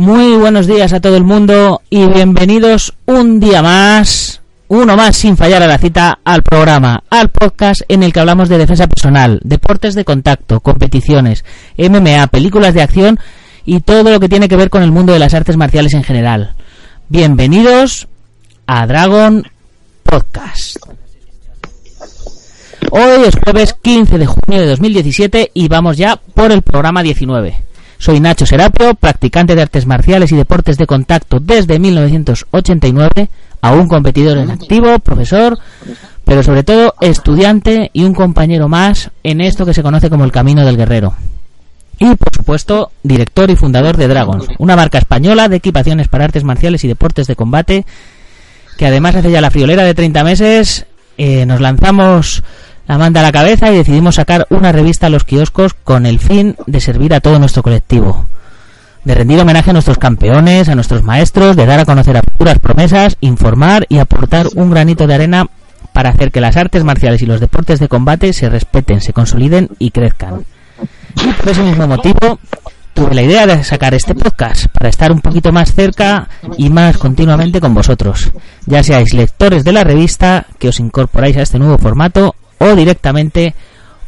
Muy buenos días a todo el mundo y bienvenidos un día más, uno más sin fallar a la cita, al programa, al podcast en el que hablamos de defensa personal, deportes de contacto, competiciones, MMA, películas de acción y todo lo que tiene que ver con el mundo de las artes marciales en general. Bienvenidos a Dragon Podcast. Hoy es jueves 15 de junio de 2017 y vamos ya por el programa 19. Soy Nacho Serapio, practicante de artes marciales y deportes de contacto desde 1989, aún competidor en activo, profesor, pero sobre todo estudiante y un compañero más en esto que se conoce como el Camino del Guerrero. Y por supuesto, director y fundador de Dragons, una marca española de equipaciones para artes marciales y deportes de combate, que además hace ya la friolera de 30 meses, eh, nos lanzamos la manda a la cabeza y decidimos sacar una revista a los kioscos con el fin de servir a todo nuestro colectivo. De rendir homenaje a nuestros campeones, a nuestros maestros, de dar a conocer a futuras promesas, informar y aportar un granito de arena para hacer que las artes marciales y los deportes de combate se respeten, se consoliden y crezcan. Y por ese mismo motivo tuve la idea de sacar este podcast para estar un poquito más cerca y más continuamente con vosotros, ya seáis lectores de la revista que os incorporáis a este nuevo formato o directamente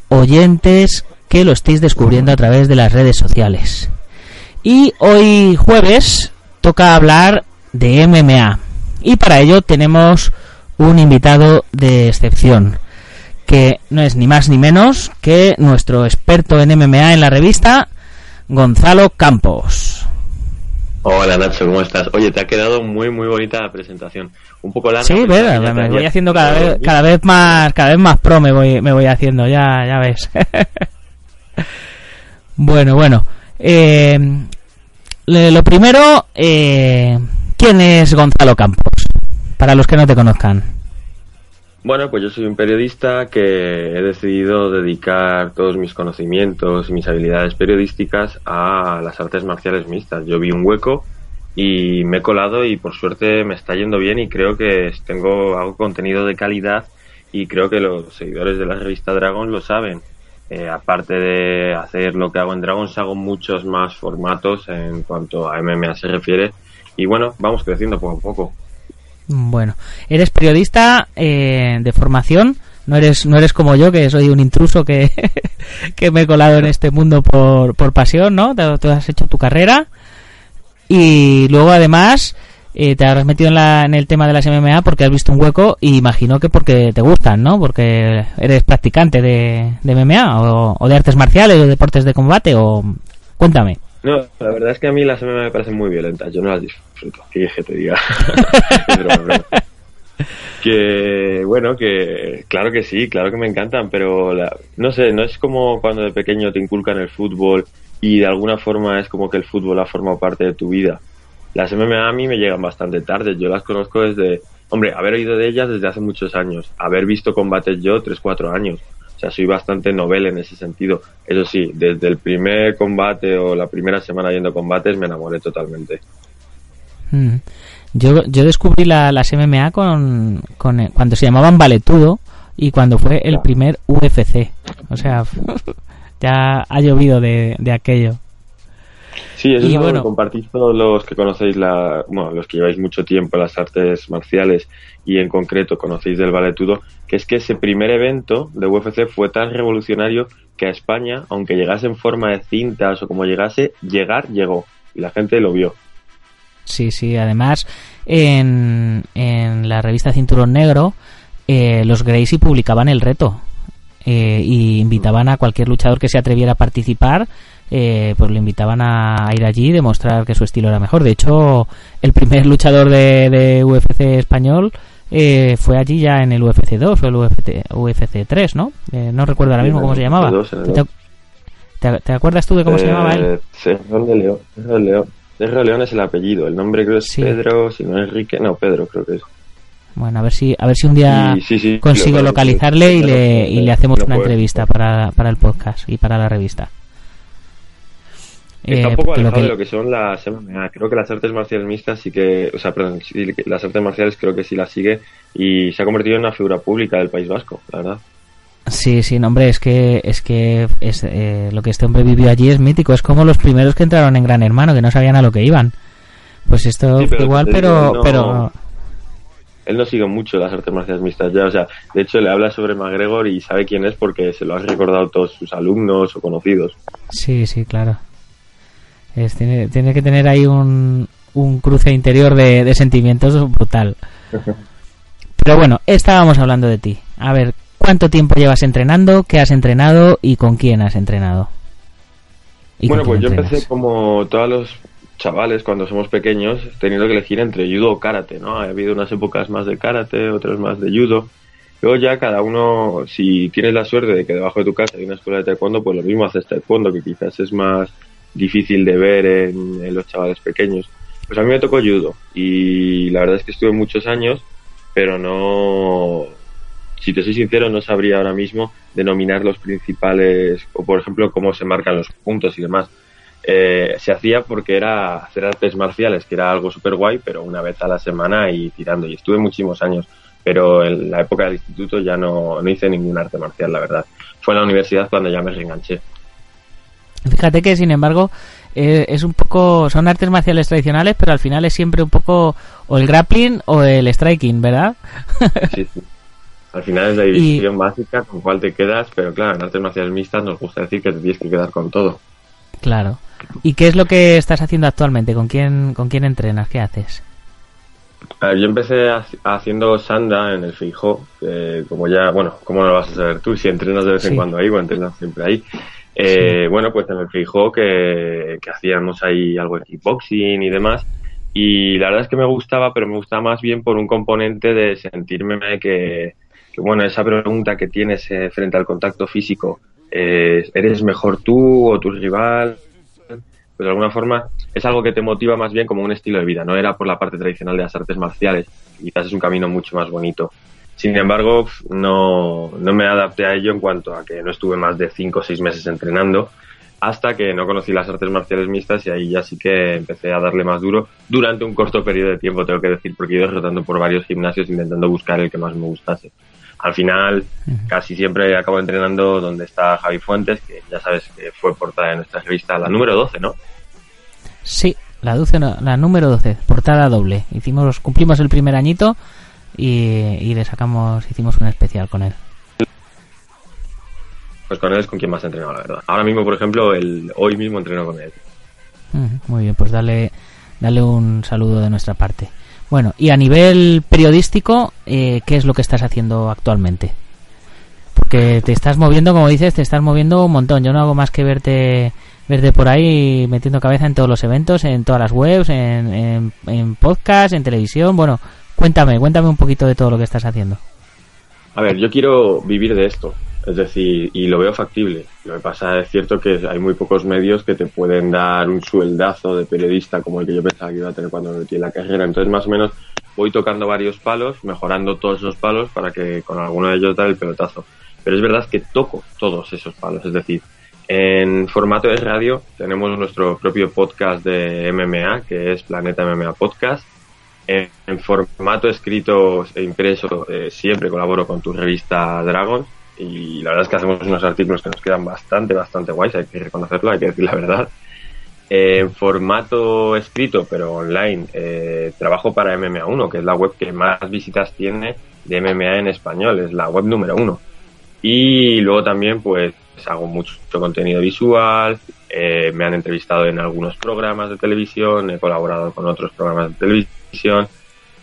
oyentes que lo estéis descubriendo a través de las redes sociales. Y hoy jueves toca hablar de MMA. Y para ello tenemos un invitado de excepción, que no es ni más ni menos que nuestro experto en MMA en la revista, Gonzalo Campos. Hola Nacho, ¿cómo estás? Oye, te ha quedado muy muy bonita la presentación. Un poco larga. Sí, verdad, me, voy haciendo cada vez, cada vez más, cada vez más pro me voy, me voy haciendo, ya, ya ves. bueno, bueno. Eh, lo primero, eh, ¿quién es Gonzalo Campos? Para los que no te conozcan. Bueno, pues yo soy un periodista que he decidido dedicar todos mis conocimientos y mis habilidades periodísticas a las artes marciales mixtas. Yo vi un hueco y me he colado y por suerte me está yendo bien y creo que tengo algo contenido de calidad y creo que los seguidores de la revista Dragon lo saben. Eh, aparte de hacer lo que hago en Dragons, hago muchos más formatos en cuanto a MMA se refiere y bueno, vamos creciendo poco a poco. Bueno, eres periodista eh, de formación, no eres no eres como yo que soy un intruso que, que me he colado en este mundo por, por pasión, ¿no? Tú has hecho tu carrera y luego además eh, te has metido en, la, en el tema de las MMA porque has visto un hueco y imagino que porque te gustan, ¿no? Porque eres practicante de, de MMA o, o de artes marciales o deportes de combate o cuéntame. No, la verdad es que a mí las MMA me parecen muy violentas, yo no las disfruto, que te diga. que bueno, que claro que sí, claro que me encantan, pero no sé, no es como cuando de pequeño te inculcan el fútbol y de alguna forma es como que el fútbol ha formado parte de tu vida. Las MMA a mí me llegan bastante tarde, yo las conozco desde, hombre, haber oído de ellas desde hace muchos años, haber visto combates yo 3-4 años sea, soy bastante novel en ese sentido. Eso sí, desde el primer combate o la primera semana yendo combates me enamoré totalmente. Mm. Yo, yo descubrí la, las MMA con, con, eh, cuando se llamaban Valetudo y cuando fue el primer UFC. O sea, ya ha llovido de, de aquello. Sí, eso es algo que compartís todos los que conocéis la, bueno, los que lleváis mucho tiempo las artes marciales y en concreto conocéis del valetudo, que es que ese primer evento de UFC fue tan revolucionario que a España, aunque llegase en forma de cintas o como llegase, llegar llegó y la gente lo vio. Sí, sí, además en, en la revista Cinturón Negro eh, los Gracie publicaban el reto eh, y invitaban a cualquier luchador que se atreviera a participar eh, pues lo invitaban a ir allí y demostrar que su estilo era mejor. De hecho, el primer luchador de, UFC español eh, fue allí ya en el UFC 2 o el UFC, UFC 3, ¿no? Eh, no recuerdo ahora mismo cómo se llamaba. ¿Te, acuerdas tú de cómo se llamaba él? Serrón de León. León. León es el apellido. El nombre creo es Pedro, si no es Enrique. No, Pedro creo que es. Bueno, a ver si a ver si un día consigo localizarle y le, y le hacemos una entrevista para, para el podcast y para la revista. Está un eh, poco alejado de lo que son las MMA. Creo que las artes marciales mixtas sí que, o sea, perdón, las artes marciales creo que sí las sigue y se ha convertido en una figura pública del País Vasco, la verdad. Sí, sí, no, hombre, es que es que es, eh, lo que este hombre vivió allí es mítico. Es como los primeros que entraron en Gran Hermano, que no sabían a lo que iban. Pues esto igual, pero, pero él no sigue mucho las artes marciales mixtas ya, o sea, de hecho le habla sobre McGregor y sabe quién es porque se lo han recordado todos sus alumnos o conocidos. Sí, sí, claro tiene, tiene, que tener ahí un, un cruce interior de, sentimientos brutal. Pero bueno, estábamos hablando de ti. A ver, ¿cuánto tiempo llevas entrenando? ¿Qué has entrenado? ¿Y con quién has entrenado? bueno, pues yo empecé como todos los chavales cuando somos pequeños, teniendo que elegir entre judo o karate, ¿no? Ha habido unas épocas más de karate, otras más de judo. Luego ya cada uno, si tienes la suerte de que debajo de tu casa hay una escuela de taekwondo, pues lo mismo haces taekwondo, que quizás es más difícil de ver en, los chavales pequeños. Pues a mí me tocó judo y la verdad es que estuve muchos años, pero no, si te soy sincero, no sabría ahora mismo denominar los principales, o por ejemplo, cómo se marcan los puntos y demás. Eh, se hacía porque era hacer artes marciales, que era algo súper guay, pero una vez a la semana y tirando. Y estuve muchísimos años, pero en la época del instituto ya no, no hice ningún arte marcial, la verdad. Fue en la universidad cuando ya me reenganché. Fíjate que, sin embargo, eh, es un poco. Son artes marciales tradicionales, pero al final es siempre un poco o el grappling o el striking, ¿verdad? sí, sí. Al final es la división básica con cuál te quedas, pero claro, en artes marciales mixtas nos gusta decir que te tienes que quedar con todo. Claro. ¿Y qué es lo que estás haciendo actualmente? ¿Con quién, con quién entrenas? ¿Qué haces? A ver, yo empecé haciendo sanda en el Fijo, como ya, bueno, ¿cómo lo vas a saber tú? Si entrenas de vez en cuando ahí o entrenas siempre ahí. Eh, bueno, pues me fijó que, que hacíamos ahí algo de kickboxing y demás. Y la verdad es que me gustaba, pero me gustaba más bien por un componente de sentirme que, bueno, esa pregunta que tienes eh, frente al contacto físico, eh, ¿eres mejor tú o tu rival? Pues de alguna forma es algo que te motiva más bien como un estilo de vida, no era por la parte tradicional de las artes marciales, quizás es un camino mucho más bonito. Sin embargo, no, no me adapté a ello en cuanto a que no estuve más de 5 o 6 meses entrenando hasta que no conocí las artes marciales mixtas y ahí ya sí que empecé a darle más duro durante un corto periodo de tiempo, tengo que decir, porque he ido rotando por varios gimnasios intentando buscar el que más me gustase. Al final, casi siempre acabo entrenando donde está Javi Fuentes, que ya sabes que fue portada de nuestra revista, la número 12, ¿no? Sí, la, 12, la número 12, portada doble. Hicimos, cumplimos el primer añito y, le sacamos, hicimos un especial con él. Pues con él es con quien más he entrenado, la verdad. Ahora mismo, por ejemplo, el, hoy mismo entreno con él. Muy bien, pues dale, dale un saludo de nuestra parte. Bueno, y a nivel periodístico, eh, ¿qué es lo que estás haciendo actualmente? Porque te estás moviendo, como dices, te estás moviendo un montón. Yo no hago más que verte verte por ahí metiendo cabeza en todos los eventos, en todas las webs, en, en, en podcast, en televisión. Bueno, Cuéntame, cuéntame un poquito de todo lo que estás haciendo. A ver, yo quiero vivir de esto, es decir, y lo veo factible. Lo que pasa es cierto que hay muy pocos medios que te pueden dar un sueldazo de periodista como el que yo pensaba que iba a tener cuando me metí en la carrera. Entonces, más o menos, voy tocando varios palos, mejorando todos esos palos para que con alguno de ellos dar el pelotazo. Pero es verdad que toco todos esos palos, es decir, en formato de radio tenemos nuestro propio podcast de MMA, que es Planeta MMA Podcast en, formato escrito e impreso eh, siempre colaboro con tu revista Dragon y la verdad es que hacemos unos artículos que nos quedan bastante, bastante guays, hay que reconocerlo, hay que decir la verdad. en formato escrito, pero online, eh, trabajo para MMA1, que es la web que más visitas tiene de MMA en español, es la web número uno. Y luego también, pues, hago mucho contenido visual, eh, me han entrevistado en algunos programas de televisión, he colaborado con otros programas de televisión, estoy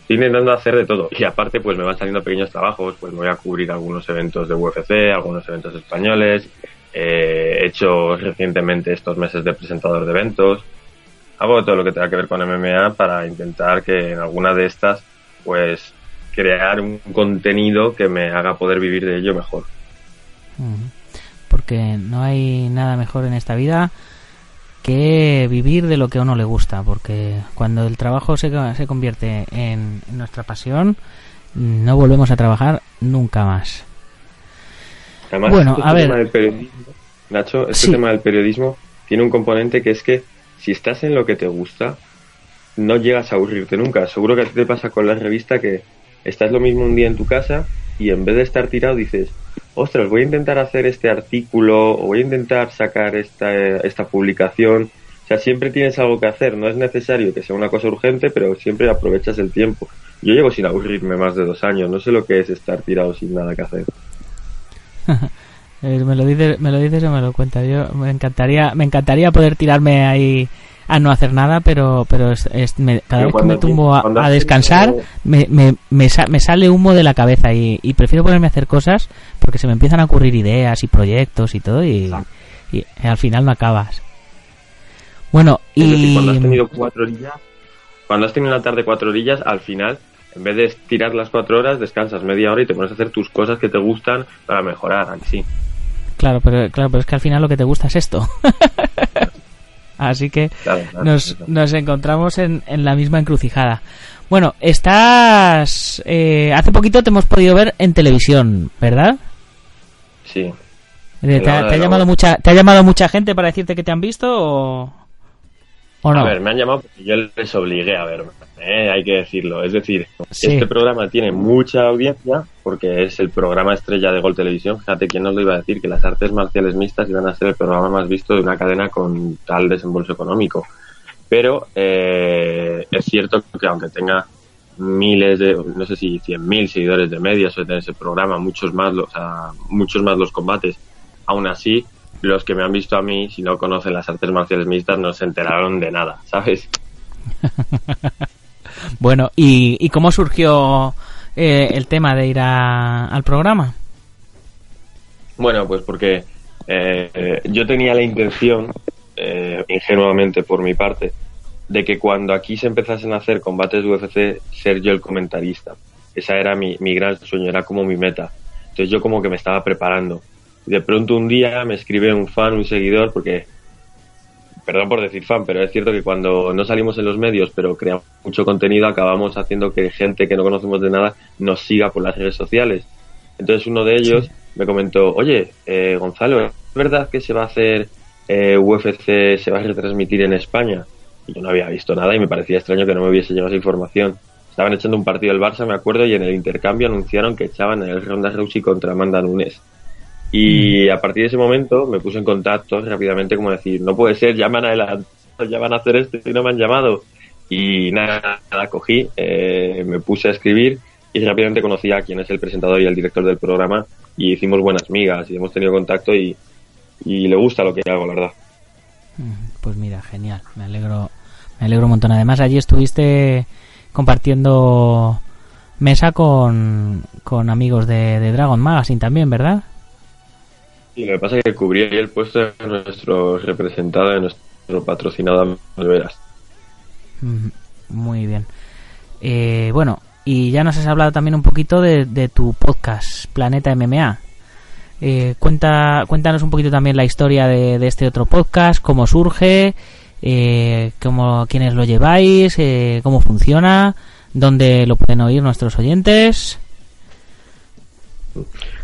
intentando hacer de todo. Y aparte, pues me van saliendo pequeños trabajos, pues me voy a cubrir algunos eventos de UFC, algunos eventos españoles, eh, he hecho recientemente estos meses de presentador de eventos. Hago todo lo que tenga que ver con MMA para intentar que en alguna de estas, pues, crear un contenido que me haga poder vivir de ello mejor. Porque no hay nada mejor en esta vida que vivir de lo que a uno le gusta, porque cuando el trabajo se, se convierte en nuestra pasión, no volvemos a trabajar nunca más bueno, este a ver. Nacho, este tema del periodismo tiene un componente que es que si estás en lo que te gusta, no llegas a aburrirte nunca. Seguro que a ti te pasa con la revista que estás lo mismo un día en tu casa y en vez de estar tirado dices, ostras, voy a intentar hacer este artículo o voy a intentar sacar esta, esta publicación. O sea, siempre tienes algo que hacer. No es necesario que sea una cosa urgente, pero siempre aprovechas el tiempo. Yo llevo sin aburrirme más de dos años. No sé lo que es estar tirado sin nada que hacer. me lo dices, me lo dices o me lo cuentas. Yo me encantaría, me encantaría poder tirarme ahí a no hacer nada, pero pero es, cada vez que me tumbo a, descansar me, me, me, sale humo de la cabeza y, prefiero ponerme a hacer cosas porque se me empiezan a ocurrir ideas y proyectos y todo y, y al final no acabas. Bueno, y... cuando has tenido cuatro orillas, cuando has tenido la tarde cuatro orillas, al final en vez de tirar las cuatro horas, descansas media hora y te pones a hacer tus cosas que te gustan para mejorar, sí. Claro, pero, claro, pero es que al final lo que te gusta es esto. Así que nos, nos, encontramos en, en, la misma encrucijada. Bueno, estás... Eh, hace poquito te hemos podido ver en televisión, ¿verdad? Sí. Eh, ¿Te, ha, llamado mucha, ¿Te ha llamado mucha gente para decirte que te han visto o...? A ver, me han llamado porque yo les obligué a verme, ¿eh? hay que decirlo. Es decir, este programa tiene mucha audiencia porque es el programa estrella de Gol Televisión. Fíjate quién nos lo iba a decir, que las artes marciales mixtas iban a ser el programa más visto de una cadena con tal desembolso económico. Pero eh, es cierto que aunque tenga miles de, no sé si cien mil seguidores de media tener ese programa, muchos más, los, muchos más los combates, aún así los que me han visto a mí, si no conocen las artes marciales mixtas, no se enteraron de nada, ¿sabes? bueno, ¿y, cómo surgió eh, el tema de ir al programa? Bueno, pues porque eh, yo tenía la intención, eh, ingenuamente por mi parte, de que cuando aquí se empezasen a hacer combates de UFC, ser yo el comentarista. Esa era mi, mi gran sueño, era como mi meta. Entonces yo como que me estaba preparando de pronto un día me escribe un fan, un seguidor, porque, perdón por decir fan, pero es cierto que cuando no salimos en los medios, pero creamos mucho contenido, acabamos haciendo que gente que no conocemos de nada nos siga por las redes sociales. Entonces uno de ellos me comentó, oye, eh, Gonzalo, ¿es verdad que se va a hacer eh, UFC, se va a retransmitir en España? Y yo no había visto nada y me parecía extraño que no me hubiese llegado esa información. Estaban echando un partido del Barça, me acuerdo, y en el intercambio anunciaron que echaban el Ronda Rousey contra Amanda Nunes. Y a partir de ese momento me puse en contacto rápidamente como decir, no puede ser, ya me han adelantado, ya van a hacer esto y no me han llamado. Y nada, nada cogí, eh, me puse a escribir y rápidamente conocí a quien es el presentador y el director del programa y hicimos buenas migas y hemos tenido contacto y, y le gusta lo que hago, la verdad. Pues mira, genial, me alegro, me alegro un montón. Además allí estuviste compartiendo mesa con, con amigos de, de Dragon Magazine también, ¿verdad? Y lo que pasa es que cubría el puesto de nuestro representado, de nuestro patrocinador Veras. Muy bien. Eh, bueno, y ya nos has hablado también un poquito de, tu podcast, Planeta MMA. Eh, cuenta, cuéntanos un poquito también la historia de, este otro podcast, cómo surge, eh, cómo, quiénes lo lleváis, eh, cómo funciona, dónde lo pueden oír nuestros oyentes.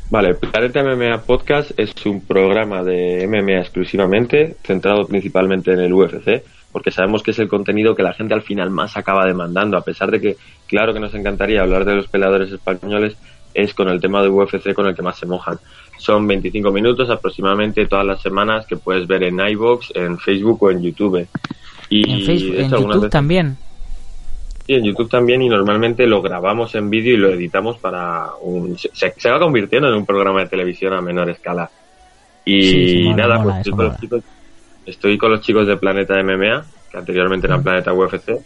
Vale, Planeta MMA Podcast es un programa de MMA exclusivamente, centrado principalmente en el UFC, porque sabemos que es el contenido que la gente al final más acaba demandando, a pesar de que, claro que nos encantaría hablar de los peleadores españoles, es con el tema de UFC con el que más se mojan. Son 25 minutos aproximadamente todas las semanas que puedes ver en iVoox, en Facebook o en YouTube. Y en, Facebook, en YouTube también. Sí, en YouTube también y normalmente lo grabamos en vídeo y lo editamos para un... Se, va convirtiendo en un programa de televisión a menor escala. Y nada, pues estoy, con los chicos, estoy con los chicos de Planeta MMA, que anteriormente eran Planeta UFC,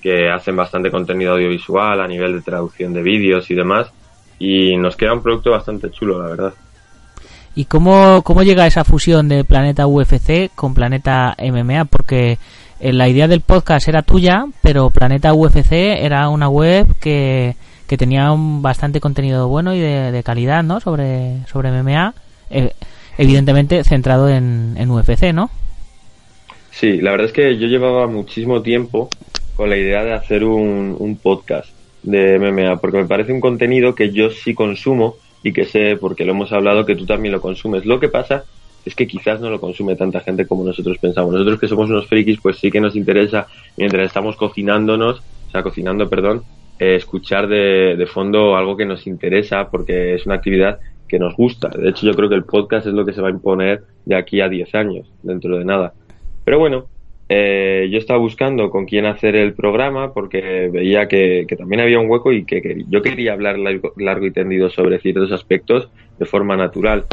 que hacen bastante contenido audiovisual a nivel de traducción de vídeos y demás. Y nos queda un producto bastante chulo, la verdad. ¿Y cómo, cómo llega esa fusión de Planeta UFC con Planeta MMA? Porque la idea del podcast era tuya, pero Planeta UFC era una web que, que tenía un bastante contenido bueno y de, calidad, ¿no? Sobre, sobre MMA, eh, evidentemente centrado en, en UFC, ¿no? Sí, la verdad es que yo llevaba muchísimo tiempo con la idea de hacer un, un podcast de MMA, porque me parece un contenido que yo sí consumo y que sé, porque lo hemos hablado, que tú también lo consumes. Lo que pasa es que quizás no lo consume tanta gente como nosotros pensamos. Nosotros que somos unos frikis, pues sí que nos interesa, mientras estamos cocinándonos, o sea, cocinando, perdón, eh, escuchar de, de fondo algo que nos interesa, porque es una actividad que nos gusta. De hecho, yo creo que el podcast es lo que se va a imponer de aquí a 10 años, dentro de nada. Pero bueno, eh, yo estaba buscando con quién hacer el programa porque veía que, también había un hueco y que, yo quería hablar largo, y tendido sobre ciertos aspectos de forma natural.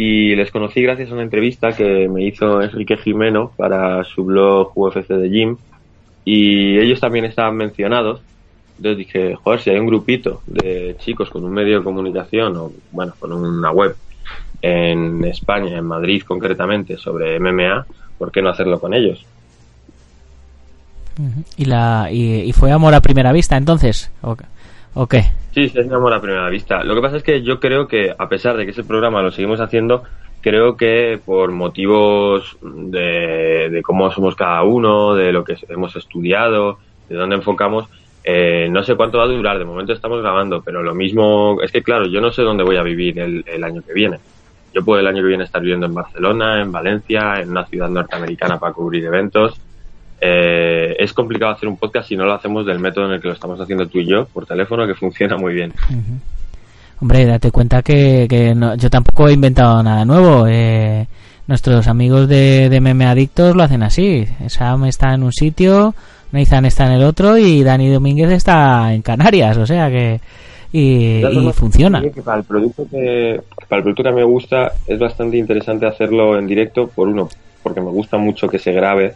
Y les conocí gracias a una entrevista que me hizo Enrique Jimeno para su blog UFC de Gym y ellos también estaban mencionados. Entonces dije, joder, si hay un grupito de chicos con un medio de comunicación o, bueno, con una web en España, en Madrid concretamente, sobre MMA, ¿por qué no hacerlo con ellos? ¿Y, la, y, fue amor a primera vista entonces? ¿O? Sí, sí, es amor a primera vista. Lo que pasa es que yo creo que, a pesar de que ese programa lo seguimos haciendo, creo que por motivos de, cómo somos cada uno, de lo que hemos estudiado, de dónde enfocamos, eh, no sé cuánto va a durar. De momento estamos grabando, pero lo mismo es que, claro, yo no sé dónde voy a vivir el, el año que viene. Yo puedo el año que viene estar viviendo en Barcelona, en Valencia, en una ciudad norteamericana para cubrir eventos eh, es complicado hacer un podcast si no lo hacemos del método en el que lo estamos haciendo tú y yo, por teléfono, que funciona muy bien. Hombre, date cuenta que, yo tampoco he inventado nada nuevo. Eh, nuestros amigos de, de Meme Adictos lo hacen así. Sam está en un sitio, Nathan está en el otro y Dani Domínguez está en Canarias. O sea que... Y, funciona. para, el producto que, para el producto que me gusta es bastante interesante hacerlo en directo, por uno, porque me gusta mucho que se grabe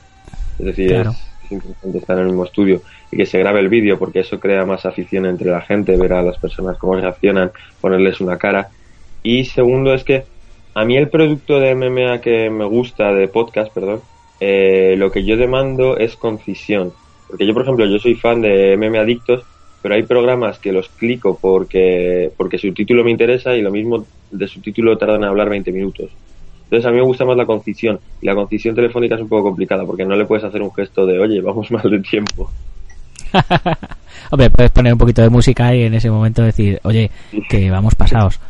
es decir, es, interesante estar en el mismo estudio y que se grabe el vídeo porque eso crea más afición entre la gente, ver a las personas cómo reaccionan, ponerles una cara. Y segundo es que a mí el producto de MMA que me gusta, de podcast, perdón, eh, lo que yo demando es concisión. Porque yo, por ejemplo, yo soy fan de MMA Adictos, pero hay programas que los clico porque, porque su título me interesa y lo mismo de su título tardan en hablar 20 minutos. Entonces a mí me gusta más la concisión. Y la concisión telefónica es un poco complicada porque no le puedes hacer un gesto de, oye, vamos mal de tiempo. Hombre, puedes poner un poquito de música y en ese momento decir, oye, que vamos pasados.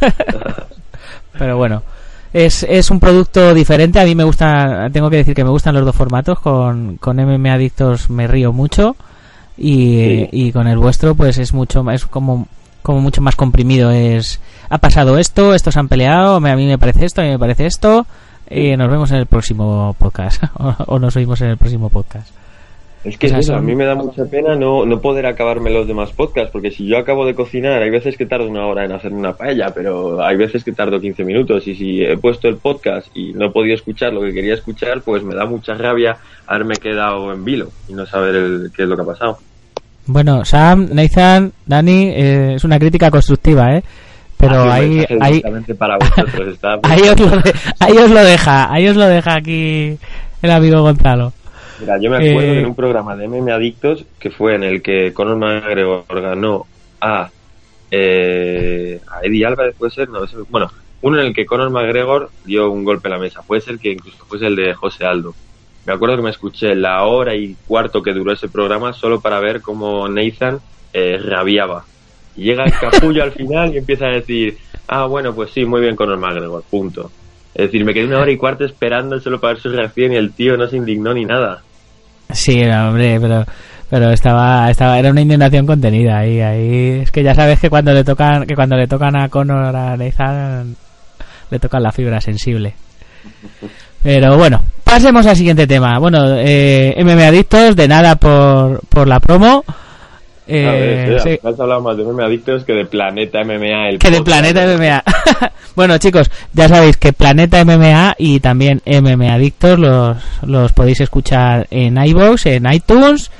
Pero bueno, es, es un producto diferente. A mí me gusta, tengo que decir que me gustan los dos formatos. Con, con MM Adictos me río mucho. Y, y con el vuestro, pues es mucho, es como como mucho más comprimido. Es, ha pasado esto, estos han peleado, a mí me parece esto, a mí me parece esto, y nos vemos en el próximo podcast, o, nos oímos en el próximo podcast. Es que eso, a mí me da mucha pena no, no poder acabarme los demás podcasts, porque si yo acabo de cocinar, hay veces que tardo una hora en hacer una paella, pero hay veces que tardo 15 minutos, y si he puesto el podcast y no he podido escuchar lo que quería escuchar, pues me da mucha rabia haberme quedado en vilo y no saber qué es lo que ha pasado. Bueno, Sam, Nathan, Dani, eh, es una crítica constructiva, ¿eh? Pero ahí, ahí, para vosotros está... ahí, os lo ahí os lo deja, ahí os lo deja aquí el amigo Gonzalo. Mira, yo me acuerdo eh, en un programa de MM Adictos que fue en el que Conor McGregor ganó a, eh, a Eddie Álvarez, puede ser, no, bueno, uno en el que Conor McGregor dio un golpe a la mesa, puede ser que incluso fuese el de José Aldo me acuerdo que me escuché la hora y cuarto que duró ese programa solo para ver cómo Nathan eh, rabiaba. Y llega el capullo al final y empieza a decir, ah, bueno, pues sí, muy bien con el McGregor, punto. Es decir, me quedé una hora y cuarto esperando solo para ver su reacción y el tío no se indignó ni nada. Sí, hombre, pero, Pero estaba, estaba, era una indignación contenida ahí, ahí. Es que ya sabes que cuando le tocan, que cuando le tocan a Conor a Nathan, le tocan la fibra sensible. Pero bueno, pasemos al siguiente tema. Bueno, eh, MM Adictos, de nada por, por la promo. Eh, sí. Has hablado más de MMA Adictos que de Planeta MMA. El que de Planeta MMA. bueno, chicos, ya sabéis que Planeta MMA y también MMA Adictos los, los podéis escuchar en iVoox, en iTunes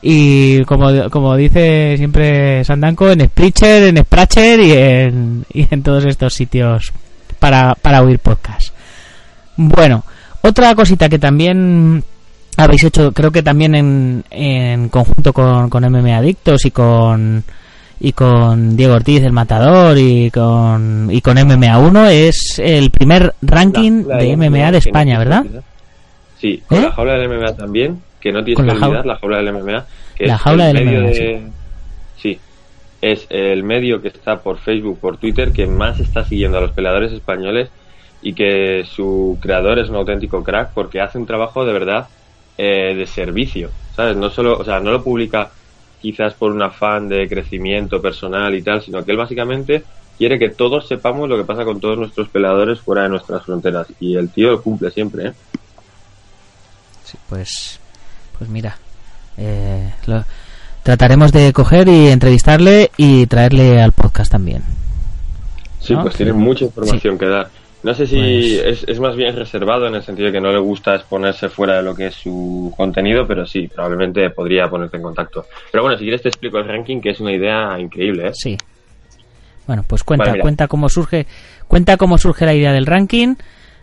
y como, como dice siempre Sandanko, en Spreacher, en Spratcher y en, y en todos estos sitios para, para oír podcast. Bueno, otra cosita que también habéis hecho, creo que también en, en conjunto con, con MMA Adictos y con y con Diego Ortiz, el matador, y con, y con MMA1, es el primer ranking de MMA de España, ¿verdad? Sí, con ¿Eh? la jaula del MMA también, que no tienes que olvidar la jaula del MMA. Que la es jaula el del medio MMA, de- sí. sí, es el medio que está por Facebook, por Twitter, que más está siguiendo a los peleadores españoles y que su creador es un auténtico crack porque hace un trabajo de verdad eh, de servicio, ¿sabes? No solo, o sea, no lo publica quizás por un afán de crecimiento personal y tal, sino que él básicamente quiere que todos sepamos lo que pasa con todos nuestros peleadores fuera de nuestras fronteras y el tío lo cumple siempre, ¿eh? Sí, pues, pues mira, eh, lo- trataremos de coger y entrevistarle y traerle al podcast también. Sí, ¿No? pues tiene mucha información que dar. No sé si Pues- es, es más bien reservado en el sentido de que no le gusta exponerse fuera de lo que es su contenido, pero sí, probablemente podría ponerte en contacto. Pero bueno, si quieres te explico el ranking, que es una idea increíble, ¿eh? Sí. Bueno, pues cuenta, Vale, cuenta cómo surge, cuenta cómo surge la idea del ranking.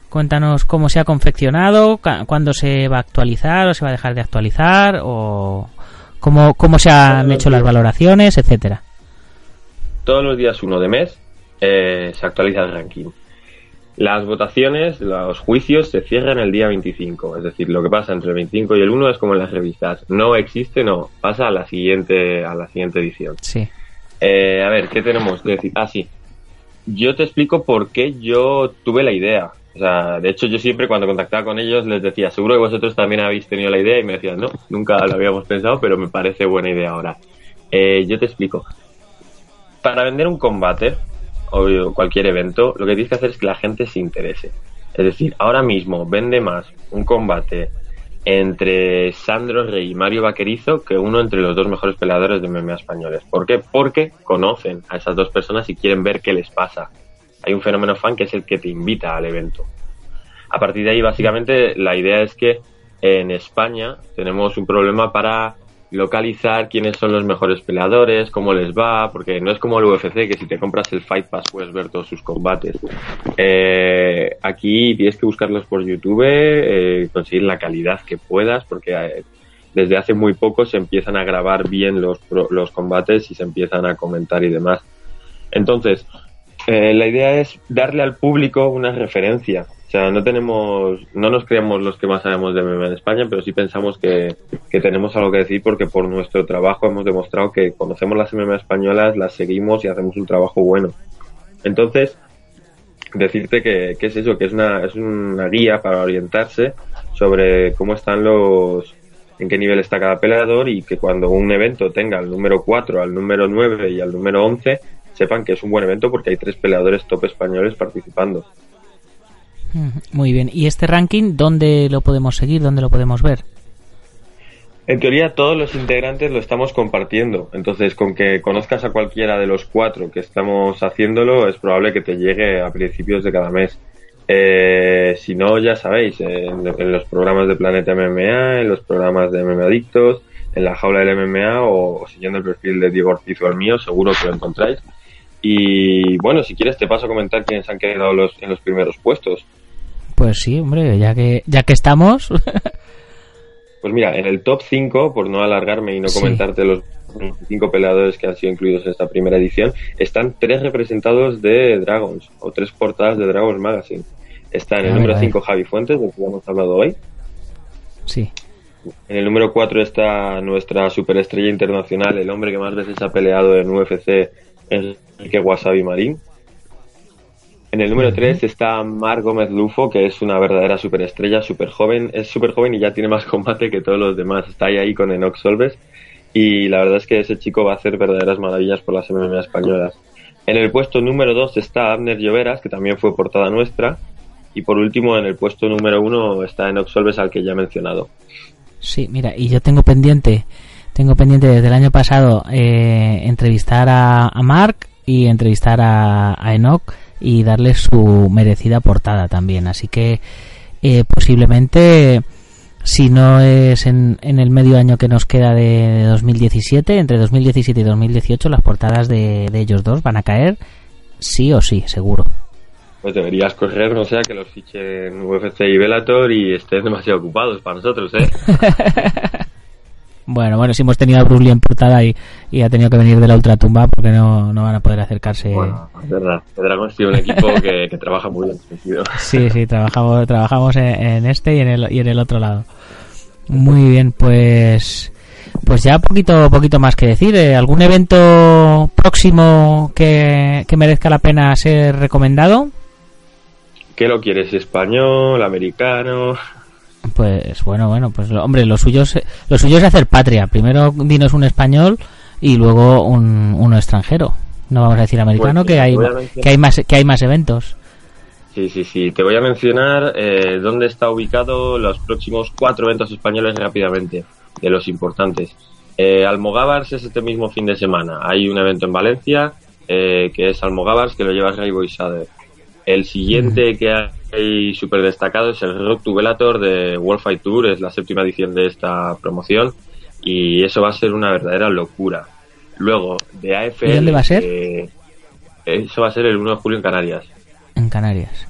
Cuéntanos cómo se ha confeccionado, cuándo se va a actualizar o se va a dejar de actualizar o cómo, cómo se han Todos hecho las valoraciones, etcétera. Todos los días uno de mes eh, se actualiza el ranking. Las votaciones, los juicios se cierran el día 25, es decir, lo que pasa entre el 25 y el 1 es como en las revistas. No existe, no, pasa a la siguiente, a la siguiente edición. Sí. Eh, a ver, ¿qué tenemos que decir? Ah, sí. Yo te explico por qué yo tuve la idea. O sea, de hecho, yo siempre cuando contactaba con ellos les decía, seguro que vosotros también habéis tenido la idea y me decían, no, nunca lo habíamos pensado, pero me parece buena idea ahora. Eh, yo te explico. Para vender un combate o cualquier evento, lo que tienes que hacer es que la gente se interese. Es decir, ahora mismo vende más un combate entre Sandro Rey y Mario Vaquerizo que uno entre los dos mejores peleadores de MMA españoles. ¿Por qué? Porque conocen a esas dos personas y quieren ver qué les pasa. Hay un fenómeno fan que es el que te invita al evento. A partir de ahí, básicamente, la idea es que en España tenemos un problema para localizar quiénes son los mejores peleadores, cómo les va, porque no es como el UFC que si te compras el Fight Pass puedes ver todos sus combates. Eh, aquí tienes que buscarlos por YouTube, eh, conseguir la calidad que puedas, porque eh, desde hace muy poco se empiezan a grabar bien los, los combates y se empiezan a comentar y demás. Entonces, eh, la idea es darle al público una referencia. O sea, no tenemos, no nos creemos los que más sabemos de MMA en España, pero sí pensamos que, que tenemos algo que decir porque por nuestro trabajo hemos demostrado que conocemos las MMA españolas, las seguimos y hacemos un trabajo bueno. Entonces, decirte que, que es eso, que es una, es una guía para orientarse sobre cómo están los, en qué nivel está cada peleador y que cuando un evento tenga al número 4, al número 9 y al número 11, sepan que es un buen evento porque hay tres peleadores top españoles participando. Muy bien. ¿Y este ranking dónde lo podemos seguir? ¿Dónde lo podemos ver? En teoría todos los integrantes lo estamos compartiendo, entonces con que conozcas a cualquiera de los cuatro que estamos haciéndolo es probable que te llegue a principios de cada mes. Eh, si no, ya sabéis, en, los programas de Planeta MMA, en los programas de MMA Adictos, en la jaula del MMA o, siguiendo el perfil de Diego Ortiz o mío, seguro que lo encontráis. Y bueno, si quieres te paso a comentar quiénes han quedado los, en los primeros puestos. Pues sí, hombre, ya que ya que estamos. Pues mira, en el top 5, por no alargarme y no Sí. comentarte los 25 peleadores que han sido incluidos en esta primera edición, están tres representados de Dragons, o tres portadas de Dragons Magazine. Está en el Ah, número vale. 5 Javi Fuentes, del que ya hemos hablado hoy. sí. En el número 4 está nuestra superestrella internacional, el hombre que más veces ha peleado en UFC, Enrique Wasabi Marín. En el número 3 está Mar Gómez Lufo, que es una verdadera superestrella, súper joven. Es súper joven y ya tiene más combate que todos los demás. Está ahí, ahí con Enox Solves. Y la verdad es que ese chico va a hacer verdaderas maravillas por las MMA españolas. En el puesto número 2 está Abner Lloveras, que también fue portada nuestra. Y por último, en el puesto número 1 está Enox Solves, al que ya he mencionado. Sí, mira, y yo tengo pendiente, tengo pendiente desde el año pasado eh, entrevistar a, a Mark y entrevistar a, a Enoch y darle su merecida portada también. Así que eh, posiblemente, si no es en, en, el medio año que nos queda de 2017, entre 2017 y 2018, las portadas de, de ellos dos van a caer sí o sí, seguro. Pues deberías correr, no sea que los fichen UFC y Bellator y estén demasiado ocupados para nosotros, ¿eh? Bueno, bueno, si hemos tenido a Bruce Lee en portada y, y, ha tenido que venir de la ultratumba porque no, no van a poder acercarse. Bueno, es verdad. Dragons tiene un equipo que, que, trabaja muy bien sentido. Sí, sí, trabajamos, trabajamos en, en, este y en, el, y en el otro lado. Muy bien, pues pues ya poquito poquito más que decir. ¿Eh? ¿Algún evento próximo que, que merezca la pena ser recomendado? ¿Qué lo quieres? ¿Español? ¿Americano? Pues bueno, bueno, pues hombre, lo suyo es, lo suyo es hacer patria. Primero dinos un español y luego un, uno extranjero. No vamos a decir americano, pues, que hay que hay más que hay más eventos. Sí, sí, sí. Te voy a mencionar eh, dónde está ubicado los próximos cuatro eventos españoles rápidamente, de los importantes. Eh, Almogávars es este mismo fin de semana. Hay un evento en Valencia eh, que es Almogávars, que lo lleva Rayboy Sader. El siguiente que hay súper destacado es el Rock to Bellator de World Fight Tour, es la séptima edición de esta promoción y eso va a ser una verdadera locura. Luego, de AFL... ¿Y dónde va a ser? Eh, eso va a ser el 1 de julio en Canarias. En Canarias.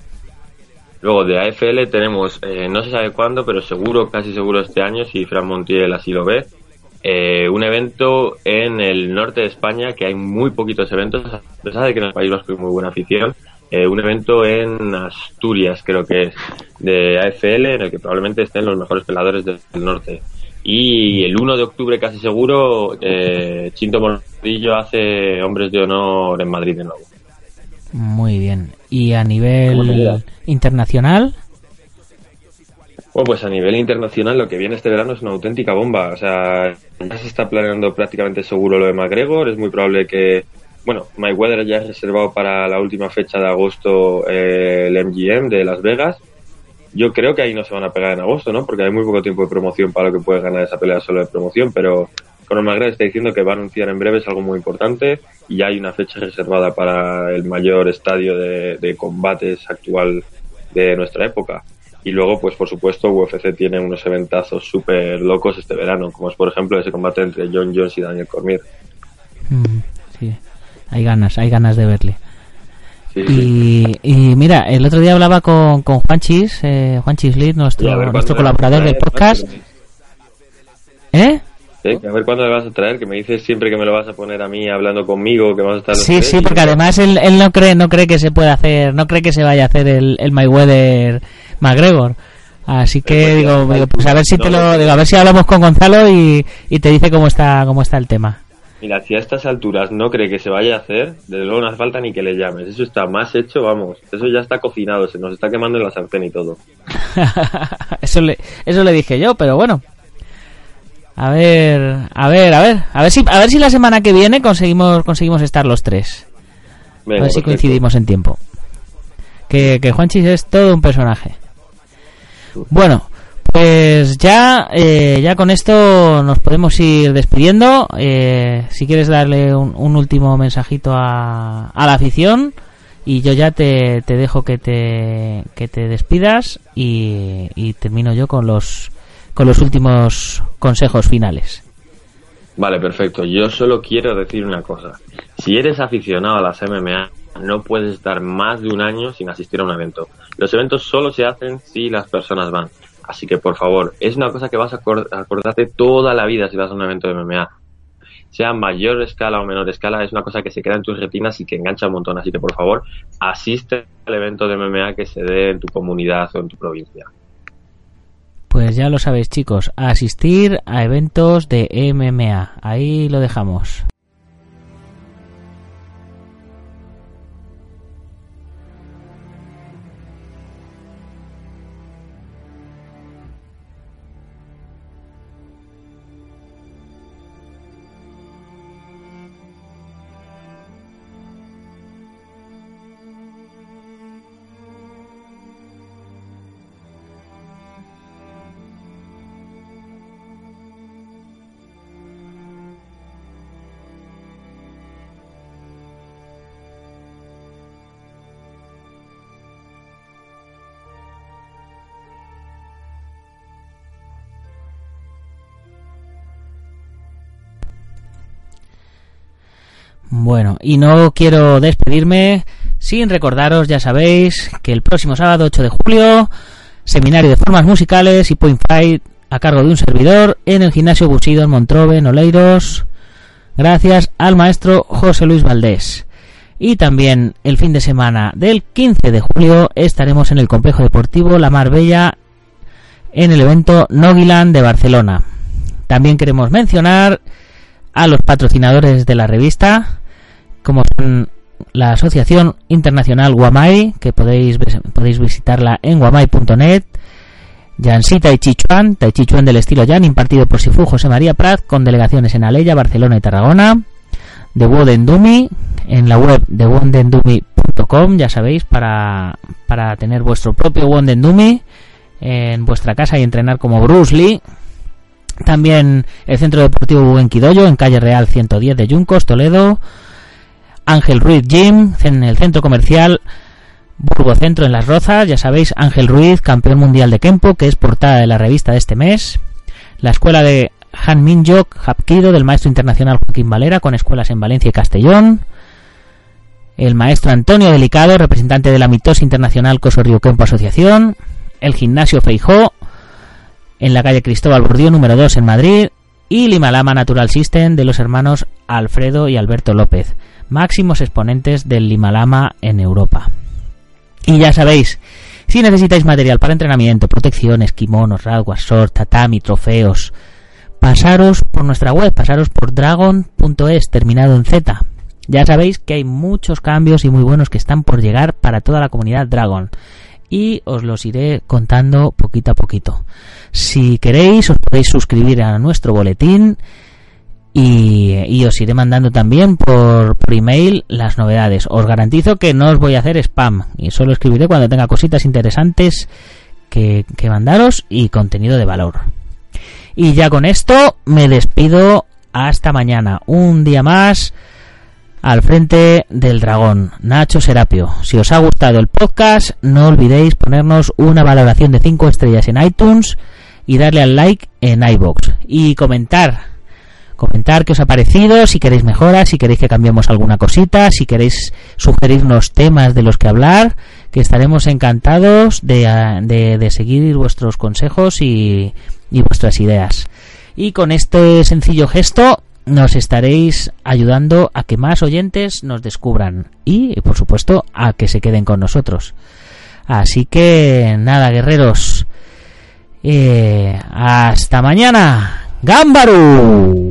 Luego, de AFL tenemos, eh, no se sabe cuándo, pero seguro, casi seguro este año, si Fran Montiel así lo ve, eh, un evento en el norte de España, que hay muy poquitos eventos, a pesar de que en el País Vasco hay muy buena afición, eh, un evento en Asturias, creo que es, de AFL, en el que probablemente estén los mejores peladores del norte. Y el 1 de octubre, casi seguro, eh, Chinto Morillo hace Hombres de Honor en Madrid de nuevo. Muy bien. ¿Y a nivel internacional? Bueno, pues a nivel internacional lo que viene este verano es una auténtica bomba. O sea, ya se está planeando prácticamente seguro lo de McGregor. Es muy probable que bueno, Mayweather ya es reservado para la última fecha de agosto eh, el MGM de Las Vegas. Yo creo que ahí no se van a pegar en agosto, ¿no? Porque hay muy poco tiempo de promoción para lo que puede ganar esa pelea solo de promoción, pero Conor McGregor está diciendo que va a anunciar en breve es algo muy importante y ya hay una fecha reservada para el mayor estadio de, combates actual de nuestra época. Y luego, pues por supuesto, UFC tiene unos eventazos súper locos este verano, como es por ejemplo ese combate entre John Jones y Daniel Cormier. Mm, sí hay ganas, hay ganas de verle. Sí, y, y, mira, el otro día hablaba con, con Juanchis, eh, Juanchis Lid, nuestro, nuestro colaborador del podcast. ¿Eh? Sí, a ver cuándo le vas a traer, que me dices siempre que me lo vas a poner a mí hablando conmigo, que vas a estar... Sí, sí, porque además él, él, no cree no cree que se pueda hacer, no cree que se vaya a hacer el, el Mayweather McGregor. Así que digo, digo, pues a ver si te lo, digo, a ver si hablamos con Gonzalo y, y te dice cómo está, cómo está el tema. Mira, si a estas alturas no cree que se vaya a hacer, desde luego no hace falta ni que le llames. Eso está más hecho, vamos. Eso ya está cocinado, se nos está quemando en la sartén y todo. eso, le, eso le dije yo, pero bueno. A ver, a ver, a ver. A ver si, a ver si la semana que viene conseguimos, conseguimos estar los tres. Venga, a ver si perfecto. coincidimos en tiempo. Que, que Juanchis es todo un personaje. Bueno, pues ya, eh, ya con esto nos podemos ir despidiendo. Eh, si quieres darle un, un último mensajito a, a, la afición y yo ya te, te dejo que te, que te despidas y, y, termino yo con los, con los últimos consejos finales. Vale, perfecto. Yo solo quiero decir una cosa. Si eres aficionado a las MMA, no puedes estar más de un año sin asistir a un evento. Los eventos solo se hacen si las personas van. Así que por favor, es una cosa que vas a acordarte toda la vida si vas a un evento de MMA. Sea mayor escala o menor escala, es una cosa que se queda en tus retinas y que engancha un montón. Así que por favor, asiste al evento de MMA que se dé en tu comunidad o en tu provincia. Pues ya lo sabéis chicos, asistir a eventos de MMA. Ahí lo dejamos. Bueno, y no quiero despedirme sin recordaros, ya sabéis, que el próximo sábado 8 de julio, seminario de formas musicales y point fight a cargo de un servidor en el gimnasio Busido en Montrove, en Oleiros, gracias al maestro José Luis Valdés. Y también el fin de semana del 15 de julio estaremos en el complejo deportivo La Marbella en el evento Nogiland de Barcelona. También queremos mencionar a los patrocinadores de la revista, como la Asociación Internacional Guamai, que podéis, podéis visitarla en guamai.net, Yansi Tai Chi Chuan, Tai Chi Chuan del estilo Yan, impartido por Sifu José María Prat, con delegaciones en Aleya, Barcelona y Tarragona, de Wodendumi, en la web de wondendumi.com, ya sabéis, para, para tener vuestro propio Wondendumi en vuestra casa y entrenar como Bruce Lee. También el Centro Deportivo Buenquidoyo en calle Real 110 de Yuncos, Toledo. Ángel Ruiz Gym en el centro comercial Burgo Centro en Las Rozas. Ya sabéis, Ángel Ruiz, campeón mundial de Kempo, que es portada de la revista de este mes. La escuela de Han Minjok Hapkido del maestro internacional Joaquín Valera, con escuelas en Valencia y Castellón. El maestro Antonio Delicado, representante de la mitosis internacional Coso Río Kempo Asociación. El gimnasio Feijó, en la calle Cristóbal Bordío número 2 en Madrid. Y Limalama Natural System de los hermanos Alfredo y Alberto López, máximos exponentes del Limalama en Europa. Y ya sabéis, si necesitáis material para entrenamiento, protecciones, kimonos, radwas, short, tatami, trofeos, pasaros por nuestra web, pasaros por dragon.es, terminado en Z. Ya sabéis que hay muchos cambios y muy buenos que están por llegar para toda la comunidad Dragon. Y os los iré contando poquito a poquito. Si queréis, os podéis suscribir a nuestro boletín y, os iré mandando también por, por, email las novedades. Os garantizo que no os voy a hacer spam y solo escribiré cuando tenga cositas interesantes que, que mandaros y contenido de valor. Y ya con esto me despido hasta mañana. Un día más al frente del dragón, Nacho Serapio. Si os ha gustado el podcast, no olvidéis ponernos una valoración de 5 estrellas en iTunes y darle al like en iBox y comentar comentar qué os ha parecido, si queréis mejoras, si queréis que cambiemos alguna cosita, si queréis sugerirnos temas de los que hablar, que estaremos encantados de, de, seguir vuestros consejos y, y vuestras ideas. Y con este sencillo gesto nos estaréis ayudando a que más oyentes nos descubran y, por supuesto, a que se queden con nosotros. Así que nada, guerreros. Eh, hasta mañana. ¡Gámbaru!